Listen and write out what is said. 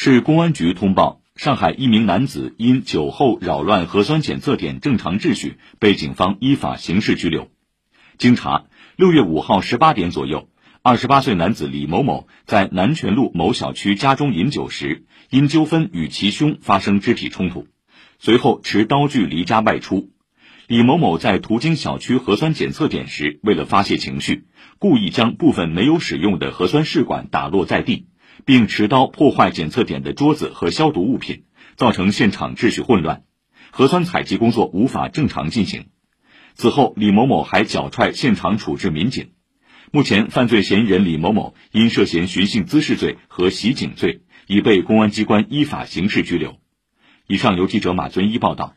市公安局通报，上海一名男子因酒后扰乱核酸检测点正常秩序，被警方依法刑事拘留。经查，六月五号十八点左右，二十八岁男子李某某在南泉路某小区家中饮酒时，因纠纷与其兄发生肢体冲突，随后持刀具离家外出。李某某在途经小区核酸检测点时，为了发泄情绪，故意将部分没有使用的核酸试管打落在地。并持刀破坏检测点的桌子和消毒物品，造成现场秩序混乱，核酸采集工作无法正常进行。此后，李某某还脚踹现场处置民警。目前，犯罪嫌疑人李某某因涉嫌寻衅滋事罪和袭警罪，已被公安机关依法刑事拘留。以上由记者马尊一报道。